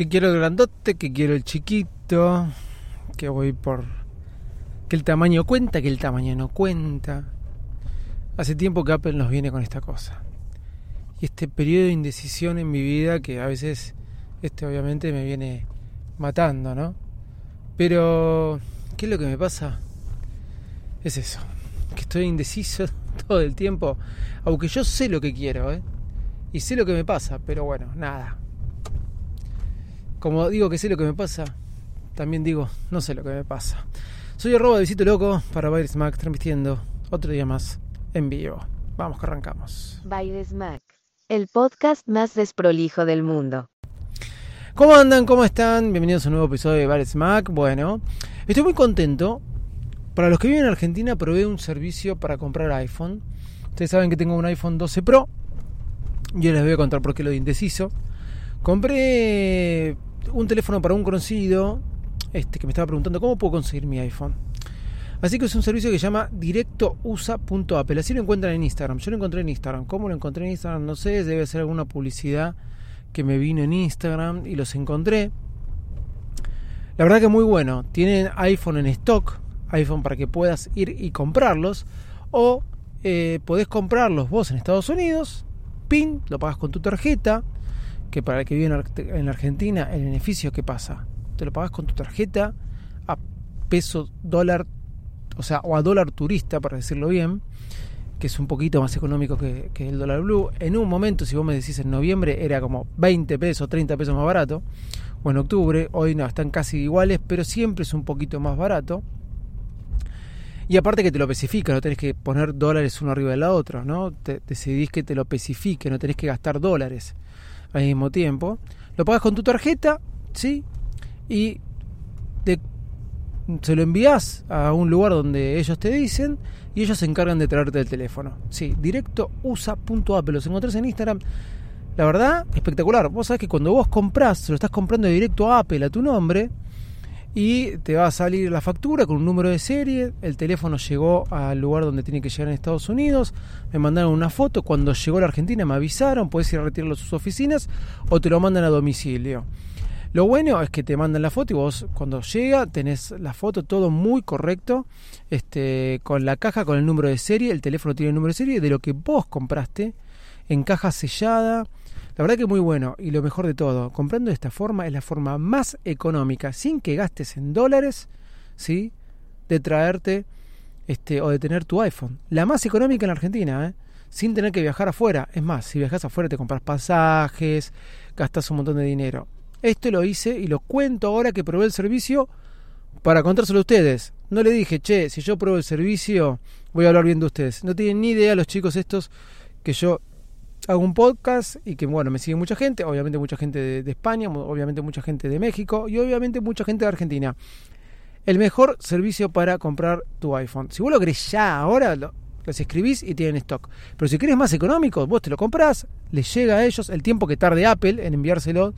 Que quiero el grandote, que quiero el chiquito, que voy por... que el tamaño cuenta, que el tamaño no cuenta. Hace tiempo que Apple nos viene con esta cosa. Y este periodo de indecisión en mi vida que a veces, este obviamente me viene matando, ¿no? Pero, ¿qué es lo que me pasa? Es eso, que estoy indeciso todo el tiempo, aunque yo sé lo que quiero, ¿eh? Y sé lo que me pasa, pero bueno, nada, como digo que sé lo que me pasa, también digo no sé lo que me pasa. Soy arroba de Visito Loco para Virus Mac transmitiendo otro día más en vivo. Vamos que arrancamos. Virus Mac, el podcast más desprolijo del mundo. ¿Cómo andan? ¿Cómo están? Bienvenidos a un nuevo episodio de Virus Mac. Bueno, estoy muy contento. Para los que viven en Argentina, probé un servicio para comprar iPhone. Ustedes saben que tengo un iPhone 12 Pro. Yo les voy a contar por qué lo de indeciso. Compré un teléfono para un conocido este, que me estaba preguntando cómo puedo conseguir mi iPhone. Así que es un servicio que se llama directousa.apple. Así lo encuentran en Instagram. Yo lo encontré en Instagram. ¿Cómo lo encontré en Instagram? No sé, debe ser alguna publicidad que me vino en Instagram y los encontré. La verdad que muy bueno. Tienen iPhone en stock, iPhone para que puedas ir y comprarlos. O eh, podés comprarlos vos en Estados Unidos, PIN, lo pagas con tu tarjeta que para el que vive en Argentina, el beneficio que pasa, te lo pagas con tu tarjeta a peso dólar, o sea, o a dólar turista, para decirlo bien, que es un poquito más económico que, el dólar blue. En un momento, si vos me decís en noviembre, era como 20 pesos, 30 pesos más barato, o en octubre, hoy no, están casi iguales, pero siempre es un poquito más barato. Y aparte que te lo especifica, no tenés que poner dólares uno arriba de la otra, ¿no? Te, decidís que te lo especifique, no tenés que gastar dólares al mismo tiempo. Lo pagas con tu tarjeta, ¿sí? Y se lo envías a un lugar donde ellos te dicen y ellos se encargan de traerte el teléfono. Sí, directo usa.app, los encontrás en Instagram. La verdad, espectacular. Vos sabés que cuando vos compras, se lo estás comprando directo a Apple, a tu nombre, y te va a salir la factura con un número de serie. El teléfono llegó al lugar donde tiene que llegar en Estados Unidos. Me mandaron una foto. Cuando llegó a la Argentina me avisaron. Puedes ir a retirarlo a sus oficinas o te lo mandan a domicilio. Lo bueno es que te mandan la foto y vos cuando llega tenés la foto todo muy correcto, este, con la caja, con el número de serie, el teléfono tiene el número de serie de lo que vos compraste, en caja sellada, la verdad que muy bueno y lo mejor de todo, comprando de esta forma es la forma más económica, sin que gastes en dólares, ¿sí? De traerte este, o de tener tu iPhone. La más económica en la Argentina, ¿eh? sin tener que viajar afuera. Es más, si viajas afuera te compras pasajes, gastas un montón de dinero. Esto lo hice y lo cuento ahora que probé el servicio para contárselo a ustedes. No le dije, che, si yo pruebo el servicio, voy a hablar bien de ustedes. No tienen ni idea los chicos estos que yo hago un podcast y que bueno, me sigue mucha gente, obviamente mucha gente de, España, obviamente mucha gente de México y obviamente mucha gente de Argentina. El mejor servicio para comprar tu iPhone. Si vos lo querés ya, ahora lo, los escribís y tienen stock. Pero si querés más económico, vos te lo comprás, les llega a ellos el tiempo que tarde Apple en enviárselo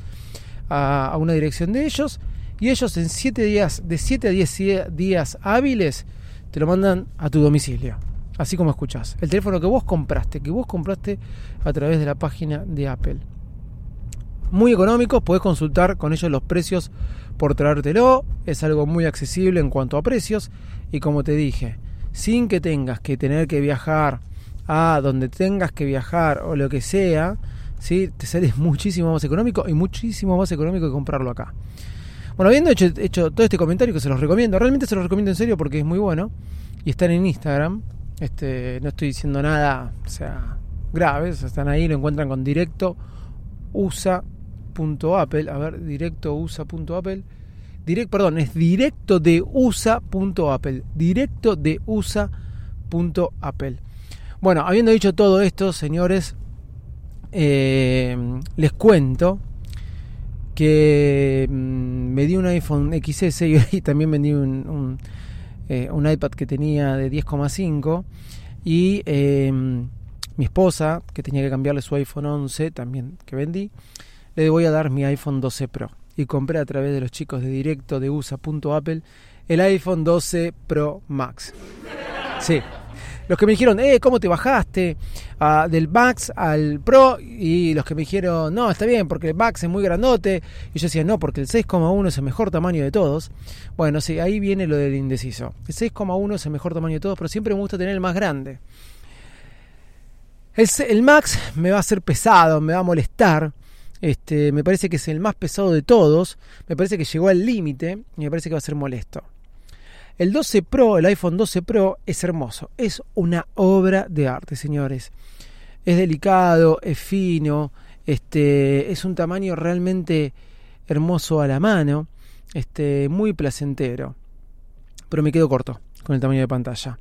a, a una dirección de ellos y ellos en 7 días, de 7 a 10 días hábiles, te lo mandan a tu domicilio así como escuchás. El teléfono que vos compraste, que vos compraste a través de la página de Apple. Muy económico, podés consultar con ellos los precios por traértelo. Es algo muy accesible en cuanto a precios. Y como te dije, sin que tengas que tener que viajar a donde tengas que viajar o lo que sea, ¿sí? te sale muchísimo más económico y muchísimo más económico que comprarlo acá. Bueno, habiendo hecho, hecho todo este comentario que se los recomiendo, realmente se los recomiendo en serio porque es muy bueno y están en Instagram, este, no estoy diciendo nada, o sea, graves, están ahí, lo encuentran con directo usa.apple, a ver, directo usa.apple. Direct, perdón, es directo de usa.apple, directo de usa.apple. Bueno, habiendo dicho todo esto, señores, eh, les cuento que mm, me di un iPhone XS y, también vendí un, un, eh, un, iPad que tenía de 10,5 y eh, mi esposa, que tenía que cambiarle su iPhone 11, también que vendí, le voy a dar mi iPhone 12 Pro. Y compré a través de los chicos de directo de USA.apple el iPhone 12 Pro Max. Sí, los que me dijeron, eh, ¿cómo te bajaste ah, del Max al Pro? Y los que me dijeron, no, está bien, porque el Max es muy grandote. Y yo decía, no, porque el 6,1 es el mejor tamaño de todos. Bueno, sí, ahí viene lo del indeciso. El 6,1 es el mejor tamaño de todos, pero siempre me gusta tener el más grande. El, el Max me va a hacer pesado, me va a molestar. Este, me parece que es el más pesado de todos. Me parece que llegó al límite y me parece que va a ser molesto. El 12 Pro, el iPhone 12 Pro, es hermoso. Es una obra de arte, señores. Es delicado, es fino, este, es un tamaño realmente hermoso a la mano, este, muy placentero. Pero me quedo corto con el tamaño de pantalla.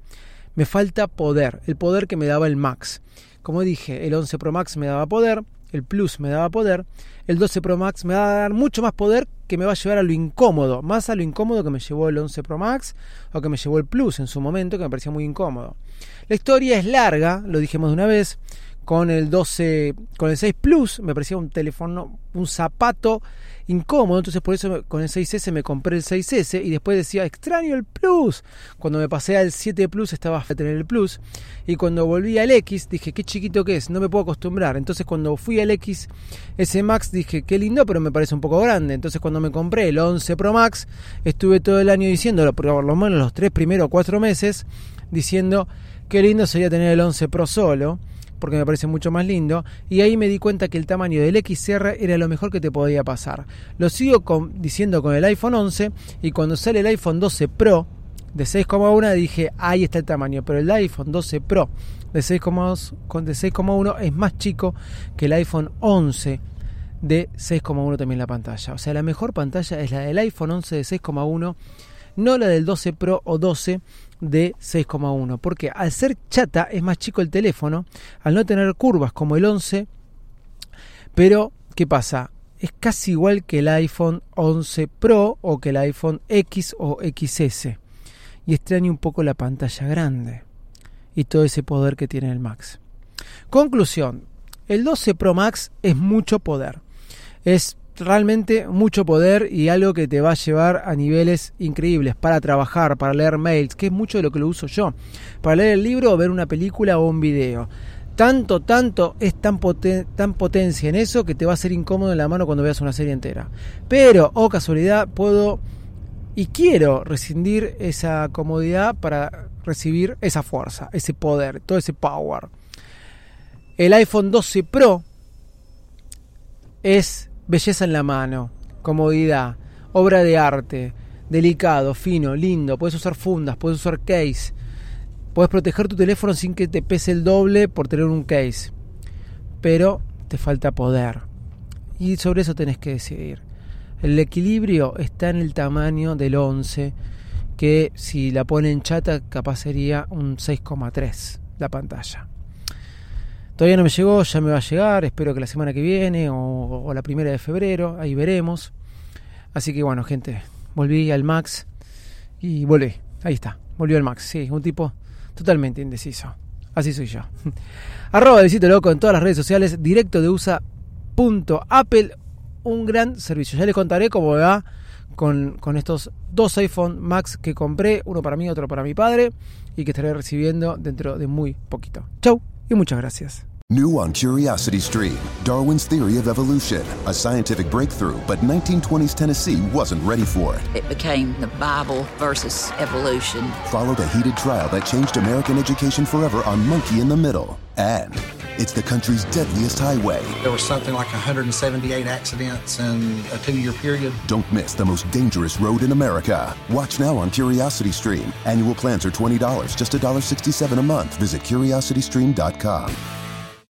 Me falta poder, el poder que me daba el Max. Como dije, el 11 Pro Max me daba poder, el Plus me daba poder, el 12 Pro Max me va a dar mucho más poder que me va a llevar a lo incómodo, más a lo incómodo que me llevó el 11 Pro Max o que me llevó el Plus en su momento, que me parecía muy incómodo. La historia es larga, lo dijimos de una vez, con el 12, con el 6 Plus, me parecía un teléfono, un zapato incómodo, entonces por eso con el 6S me compré el 6S y después decía, extraño el Plus. Cuando me pasé al 7 Plus estaba a tener el Plus y cuando volví al X dije, qué chiquito que es, no me puedo acostumbrar. Entonces cuando fui al X S Max dije, qué lindo, pero me parece un poco grande. Entonces cuando me compré el 11 Pro Max, estuve todo el año diciéndolo, por lo menos los tres primeros cuatro meses, diciendo, qué lindo sería tener el 11 Pro solo porque me parece mucho más lindo, y ahí me di cuenta que el tamaño del XR era lo mejor que te podía pasar. Lo sigo diciendo con el iPhone 11 y cuando sale el iPhone 12 Pro de 6,1 dije, ahí está el tamaño, pero el iPhone 12 Pro de 6,1 es más chico que el iPhone 11 de 6,1 también la pantalla. O sea, la mejor pantalla es la del iPhone 11 de 6,1, no la del 12 Pro o 12 de 6,1. Porque al ser chata es más chico el teléfono, al no tener curvas como el 11, pero ¿qué pasa? Es casi igual que el iPhone 11 Pro o que el iPhone X o XS. Y extraño un poco la pantalla grande y todo ese poder que tiene el Max. Conclusión, el 12 Pro Max es mucho poder. Es realmente mucho poder y algo que te va a llevar a niveles increíbles para trabajar, para leer mails, que es mucho de lo que lo uso yo, para leer el libro o ver una película o un video. Tanto, tanto es tan, tan potencia en eso que te va a ser incómodo en la mano cuando veas una serie entera. Pero, oh casualidad, puedo y quiero rescindir esa comodidad para recibir esa fuerza, ese poder, todo ese power. El iPhone 12 Pro es belleza en la mano, comodidad, obra de arte, delicado, fino, lindo, puedes usar fundas, puedes usar case, puedes proteger tu teléfono sin que te pese el doble por tener un case, pero te falta poder. Y sobre eso tenés que decidir. El equilibrio está en el tamaño del 11, que si la ponen chata capaz sería un 6,3 la pantalla. Todavía no me llegó, ya me va a llegar, espero que la semana que viene o, la primera de febrero, ahí veremos. Así que bueno, gente, volví al Max y volví, ahí está, volvió al Max, sí, un tipo totalmente indeciso. Así soy yo. Arroba Visito Loco en todas las redes sociales, directo de USA.apple, un gran servicio. Ya les contaré cómo va con, con, estos dos iPhone Max que compré, uno para mí, otro para mi padre, y que estaré recibiendo dentro de muy poquito. Chau y muchas gracias. New on Curiosity Stream Darwin's Theory of Evolution, a scientific breakthrough, but 1920s Tennessee wasn't ready for it. It became the Bible versus evolution. Followed a heated trial that changed American education forever on Monkey in the Middle. And it's the country's deadliest highway. There was something like 178 accidents in a two year period. Don't miss the most dangerous road in America. Watch now on Curiosity Stream. Annual plans are $20, just $1.67 a month. Visit curiositystream.com.